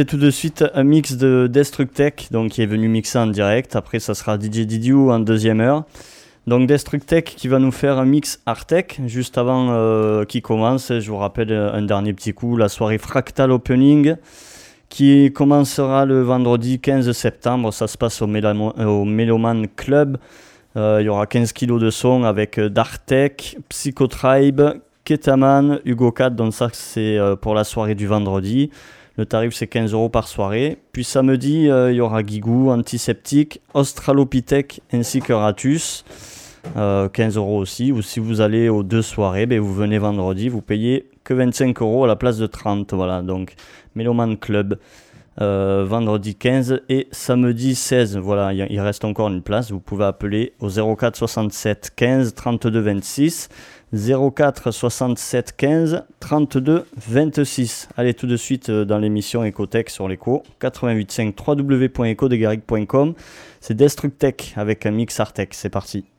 C'est tout de suite un mix de Destructech, donc qui est venu mixer en direct. Après, ça sera DJ Didiou en deuxième heure. Donc Destructech qui va nous faire un mix Artec juste avant euh, qu'il commence. Je vous rappelle un dernier petit coup, la soirée Fractal Opening qui commencera le vendredi 15 septembre. Ça se passe au, Meloman Club. Euh, il y aura 15 kilos de son avec Dartec, Psychotribe, Ketaman, Hugo 4. Donc ça c'est pour la soirée du vendredi. Le tarif c'est 15 euros par soirée. Puis samedi, euh, il y aura Gigou, Antiseptique, Australopithèque ainsi que Ratus. 15 euh, euros aussi. Ou si vous allez aux deux soirées, ben, vous venez vendredi, vous payez que 25 euros à la place de 30. Voilà, donc Meloman Club. Euh, vendredi 15 et samedi 16. Voilà, il reste encore une place. Vous pouvez appeler au 04 67 15 32 26. 04 67 15 32 26. Allez tout de suite euh, dans l'émission Ecotech sur l'écho 88.5 www.ecodegaric.com. C'est Destructech avec un mix Artec. C'est parti.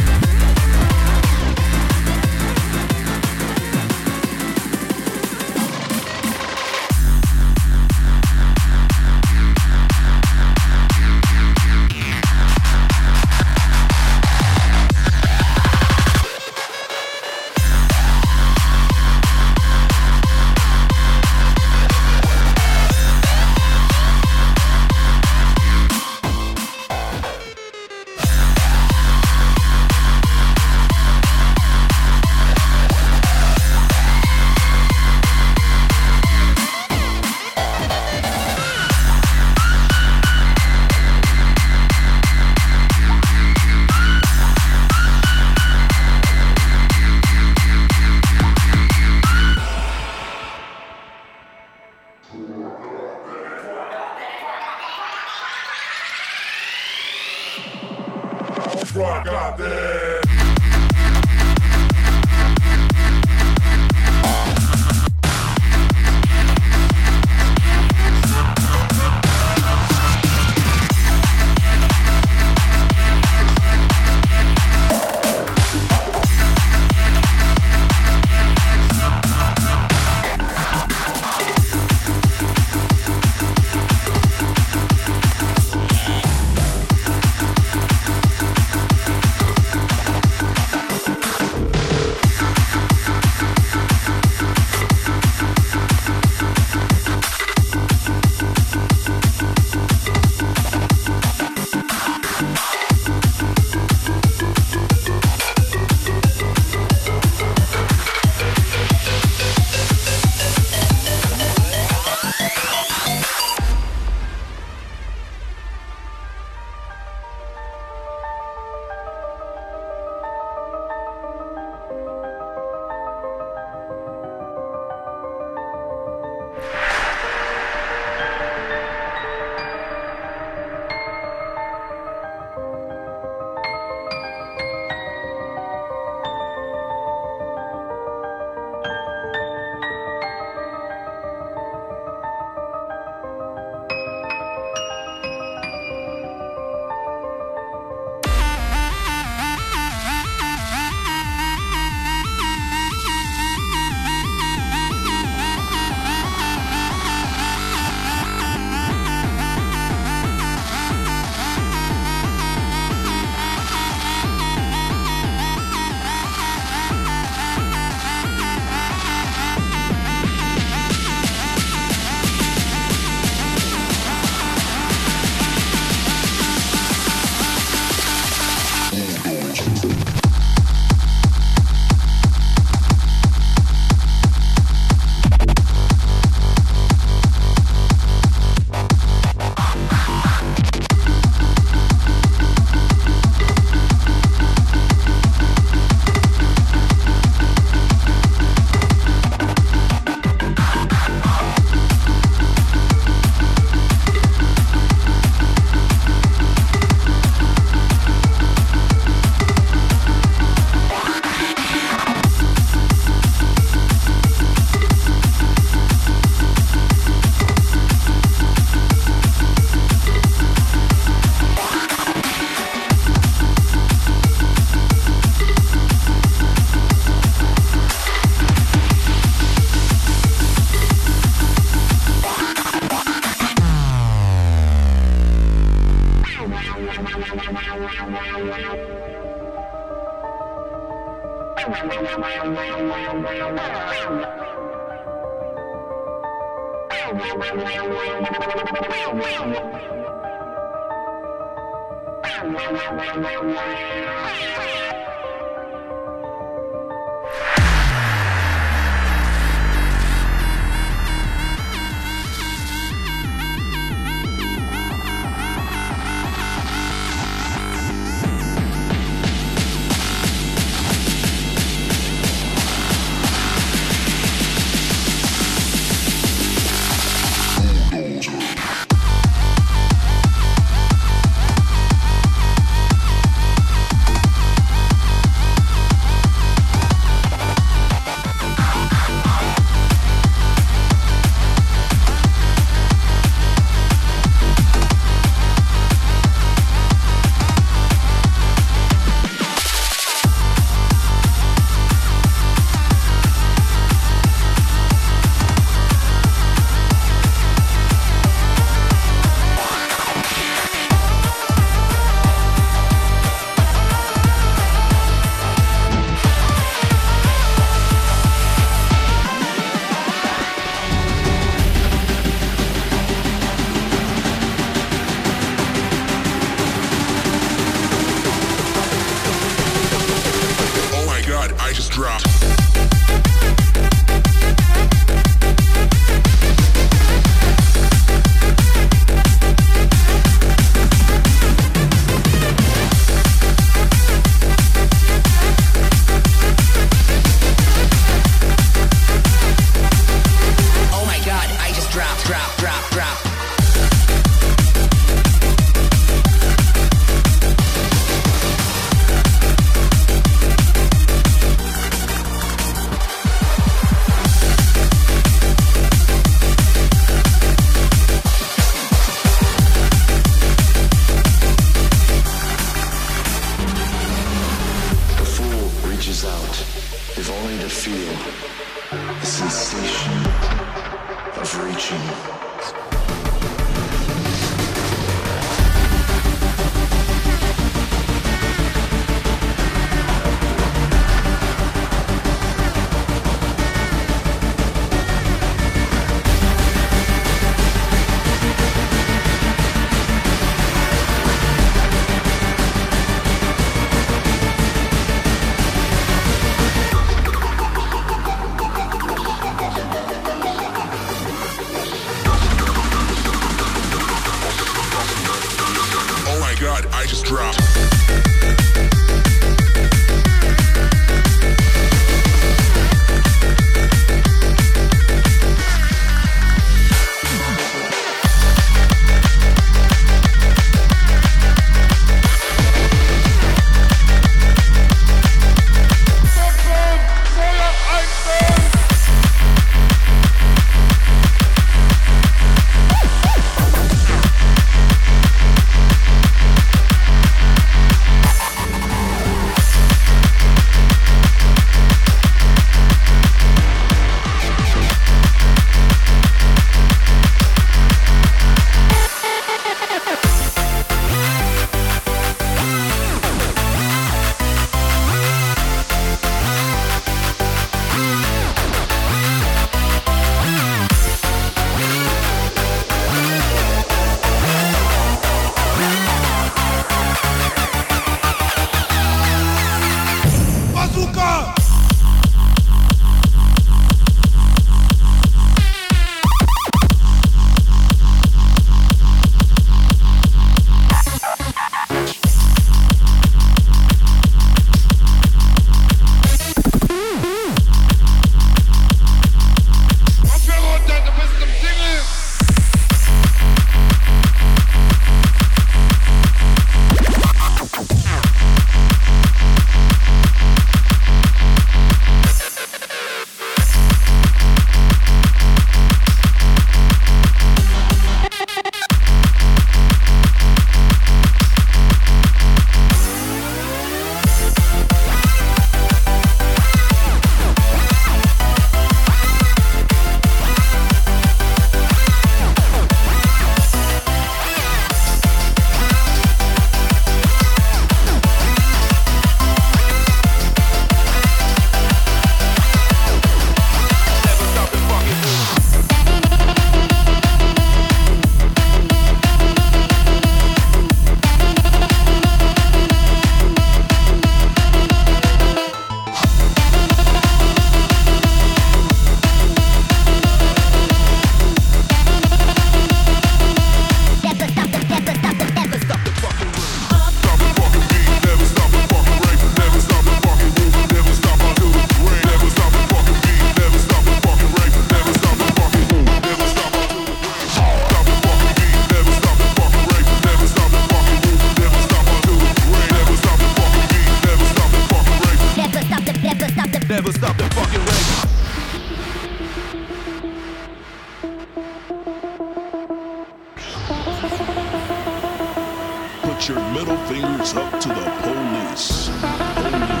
Fingers up to the. Police. Police.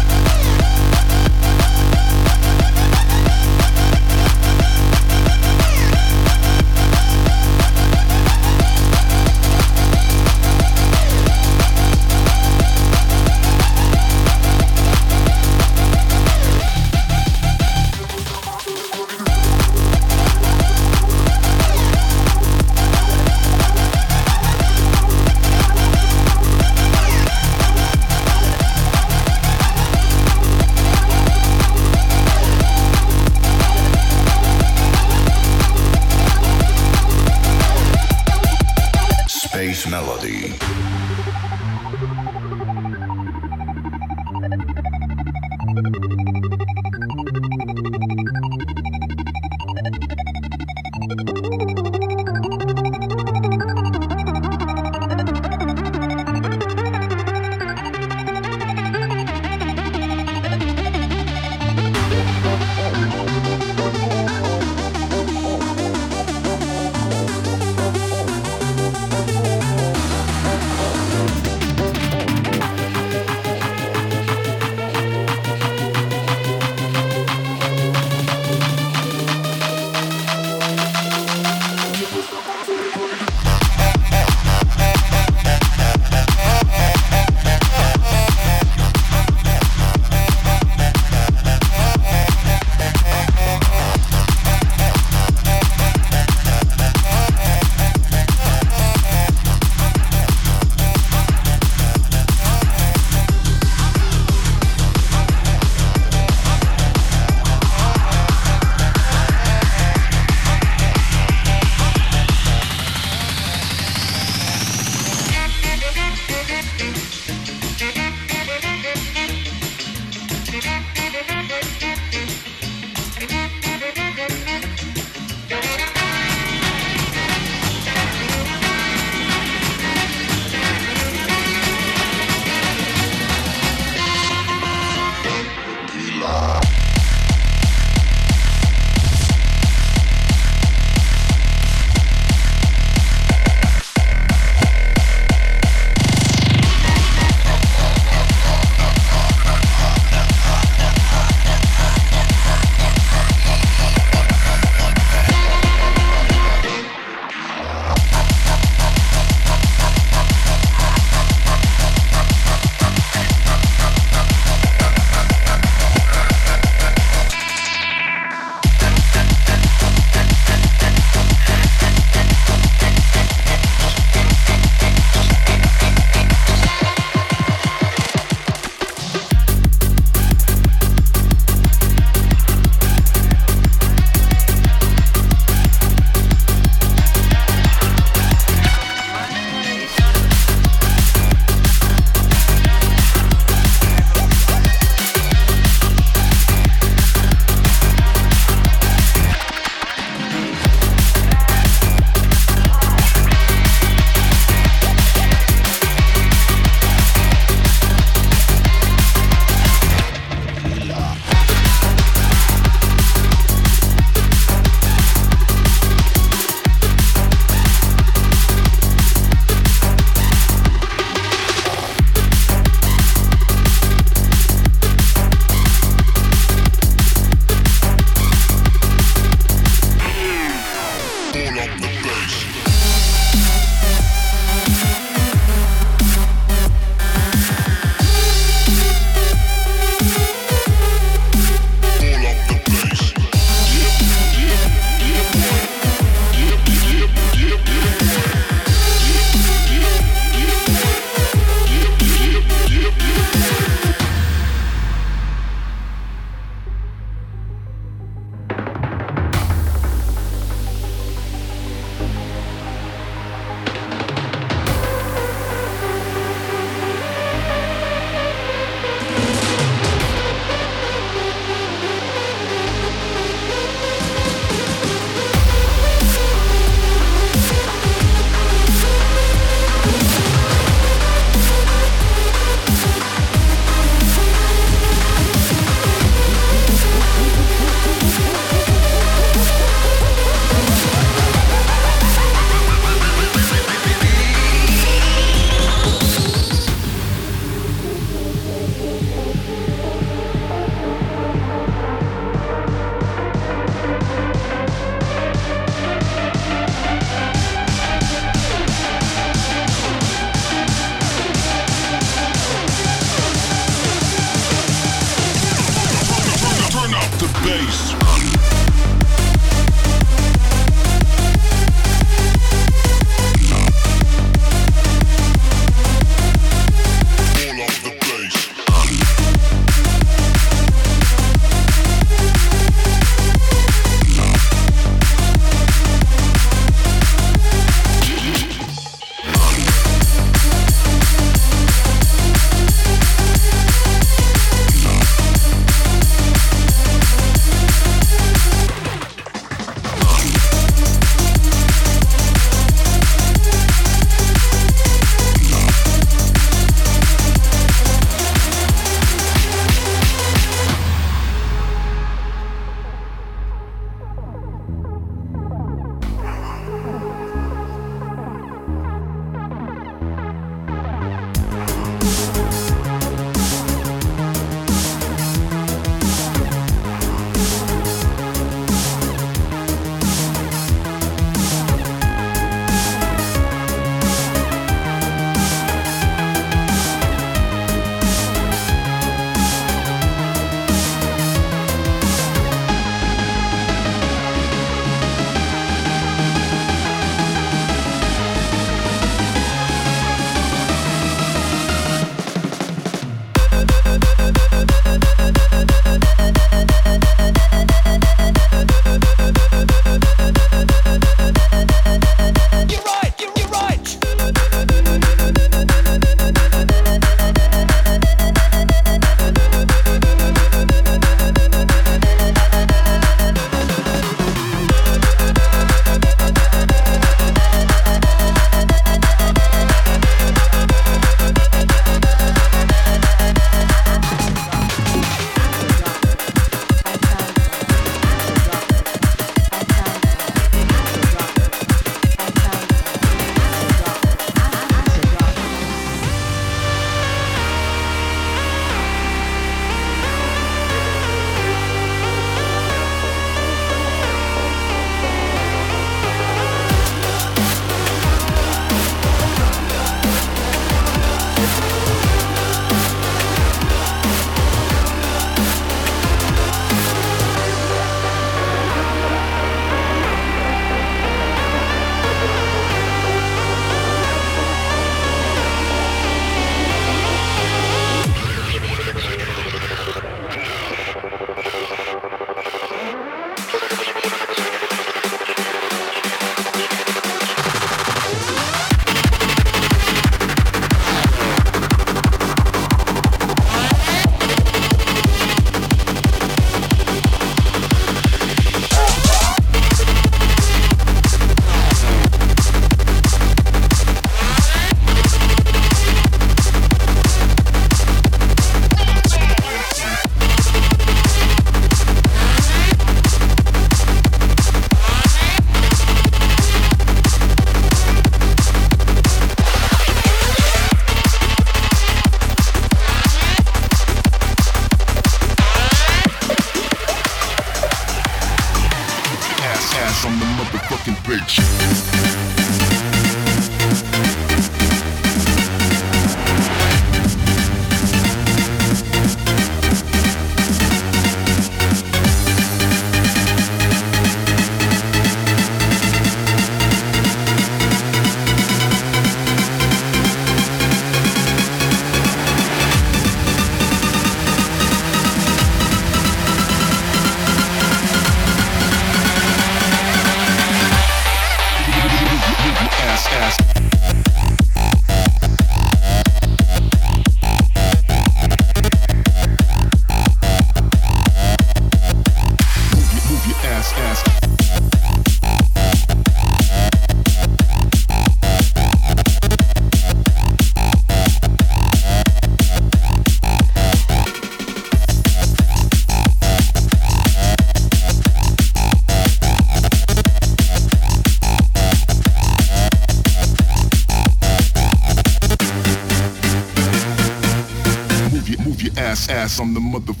Ass, on the motherfucking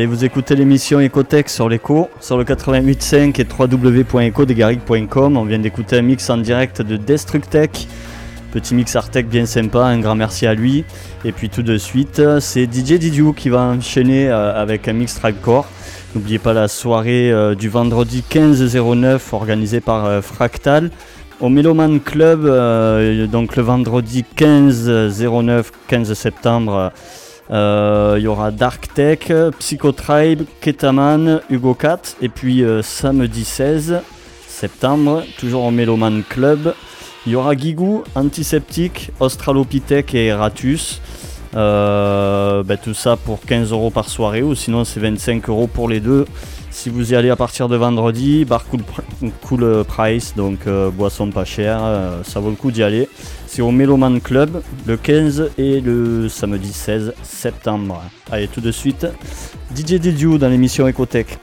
Allez, vous écoutez l'émission Ecotech sur l'écho, sur le 88.5 et www.ecodegaric.com. On vient d'écouter un mix en direct de Destructech. Petit mix Artec bien sympa, un grand merci à lui. Et puis tout de suite, c'est DJ Didiou qui va enchaîner euh, avec un mix trackcore. N'oubliez pas la soirée euh, du vendredi 15-09 organisée par euh, Fractal au Meloman Club, donc le vendredi 15-09, 15 septembre. Euh, Il y aura Dark Tech, Psychotribe, Ketaman, Hugo Cat. Et puis euh, samedi 16 septembre, toujours au Meloman Club, il y aura Gigou, Antiseptique, Australopithèque et Ratus. Euh, ben, tout ça pour 15 euros par soirée ou sinon c'est 25 euros pour les deux. Si vous y allez à partir de vendredi, bar cool, cool price, donc euh, boisson pas chère, euh, ça vaut le coup d'y aller. C'est au Meloman Club le 15 et le samedi 16 septembre. Allez, tout de suite, DJ Didiou dans l'émission Ecotech.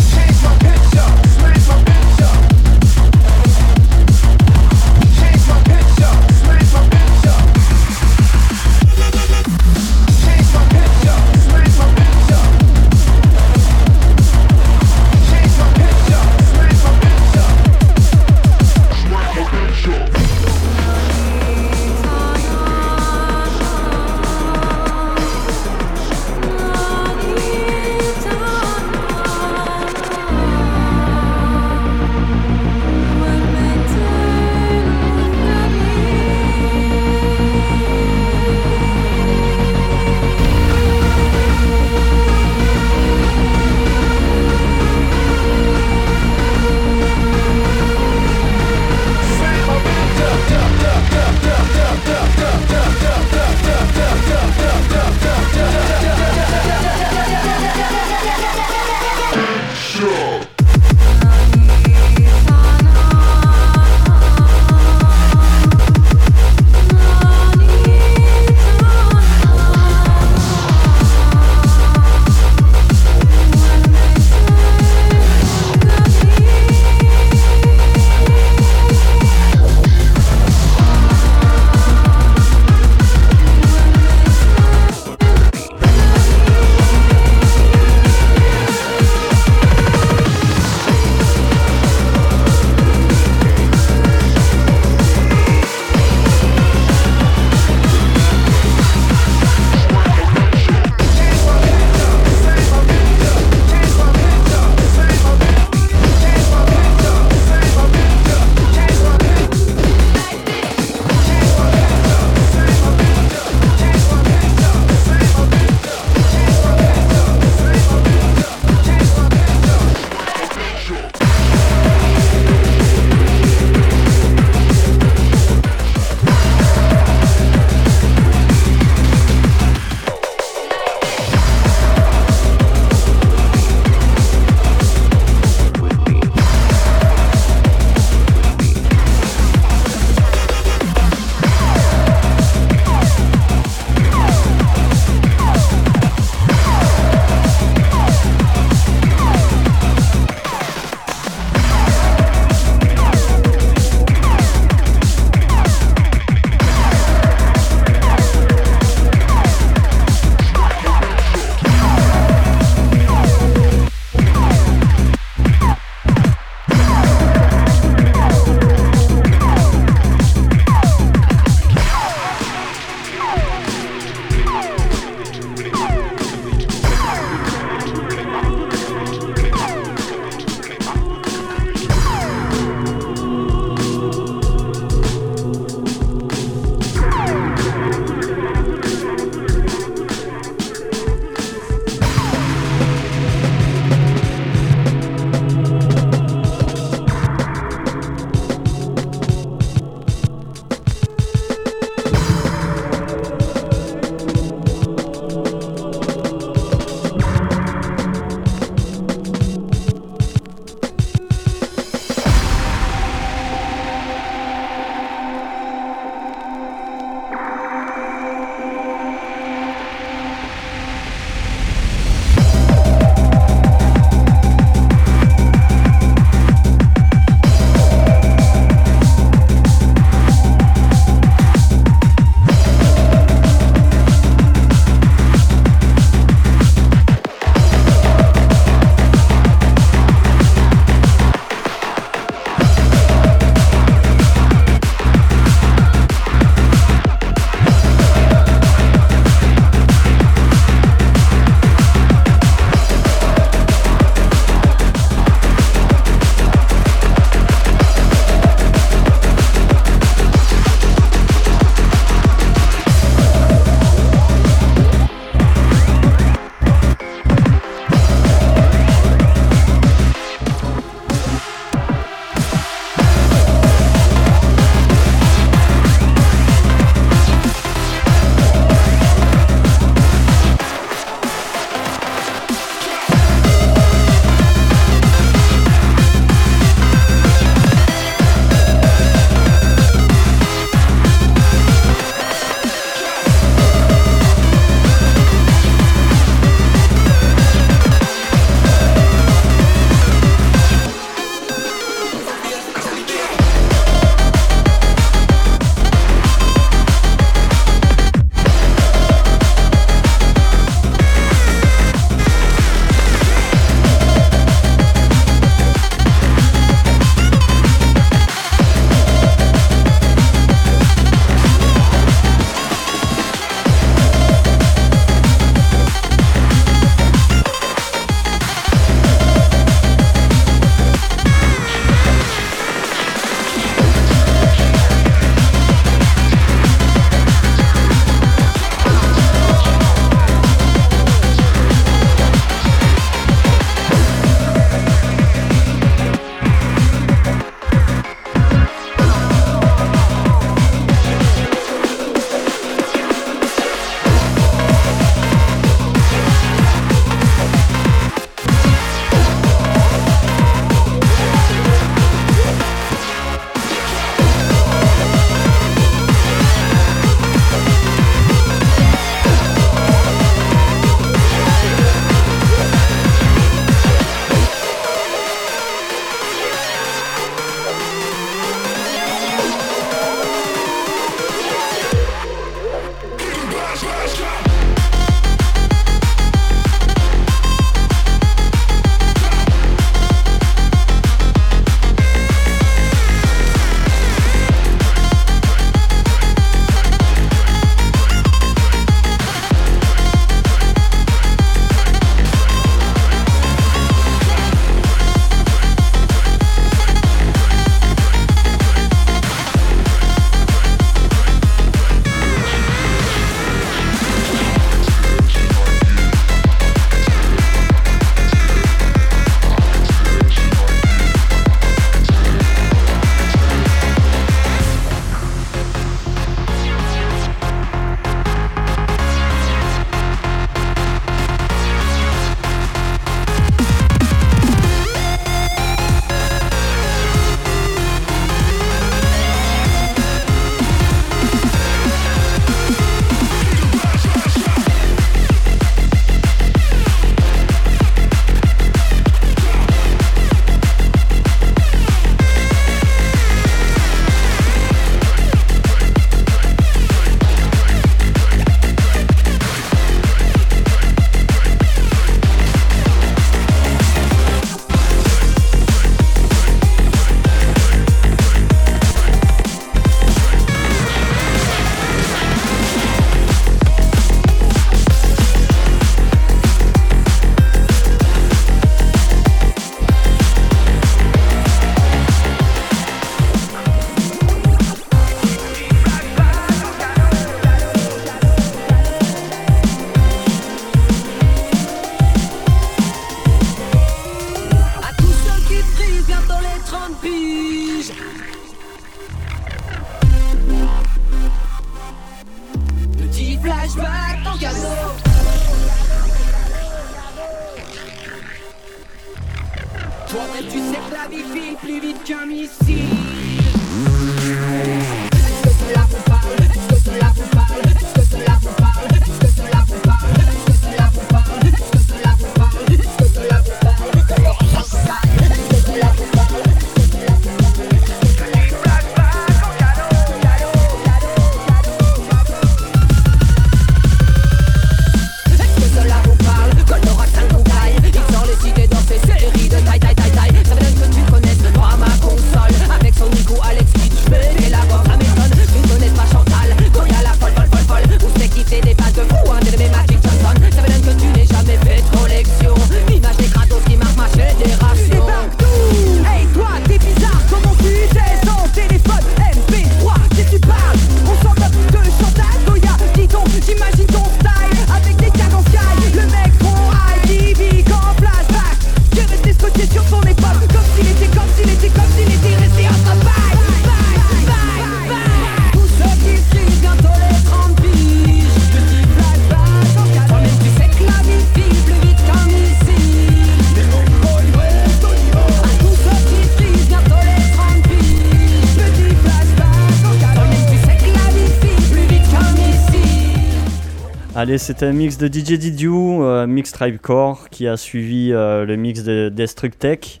Allez, c'était un mix de DJ Didiou, euh, mix Tribecore, qui a suivi euh, le mix de Destructech,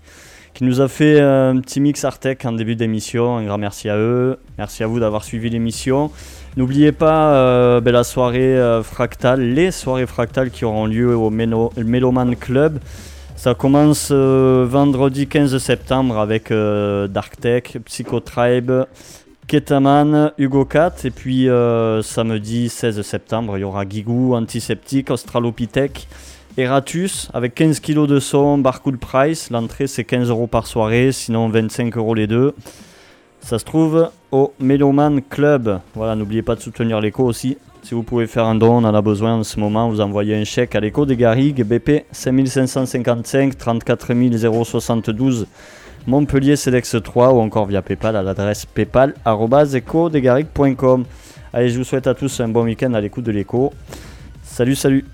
qui nous a fait euh, un petit mix Artec en début d'émission. Un grand merci à eux. Merci à vous d'avoir suivi l'émission. N'oubliez pas ben, la soirée fractale, les soirées fractales qui auront lieu au Melo- Meloman Club. Ça commence vendredi 15 septembre avec Dark Tech, Psychotribe, Ketaman, Hugo Cat. Et puis euh, samedi 16 septembre, il y aura Gigou, Antiseptique, Australopithèque, Eratus avec 15 kg de son, Barcool Price. L'entrée c'est 15 euros par soirée, sinon 25 euros les deux. Ça se trouve au Meloman Club. Voilà, n'oubliez pas de soutenir l'écho aussi. Si vous pouvez faire un don, on en a besoin en ce moment. Vous envoyez un chèque à l'écho des Garrigues, BP 5555 34 072 Montpellier Cedex 3 ou encore via PayPal à l'adresse paypal.ecodesgarrigues.com. Allez, je vous souhaite à tous un bon week-end à l'écoute de l'écho. Salut, salut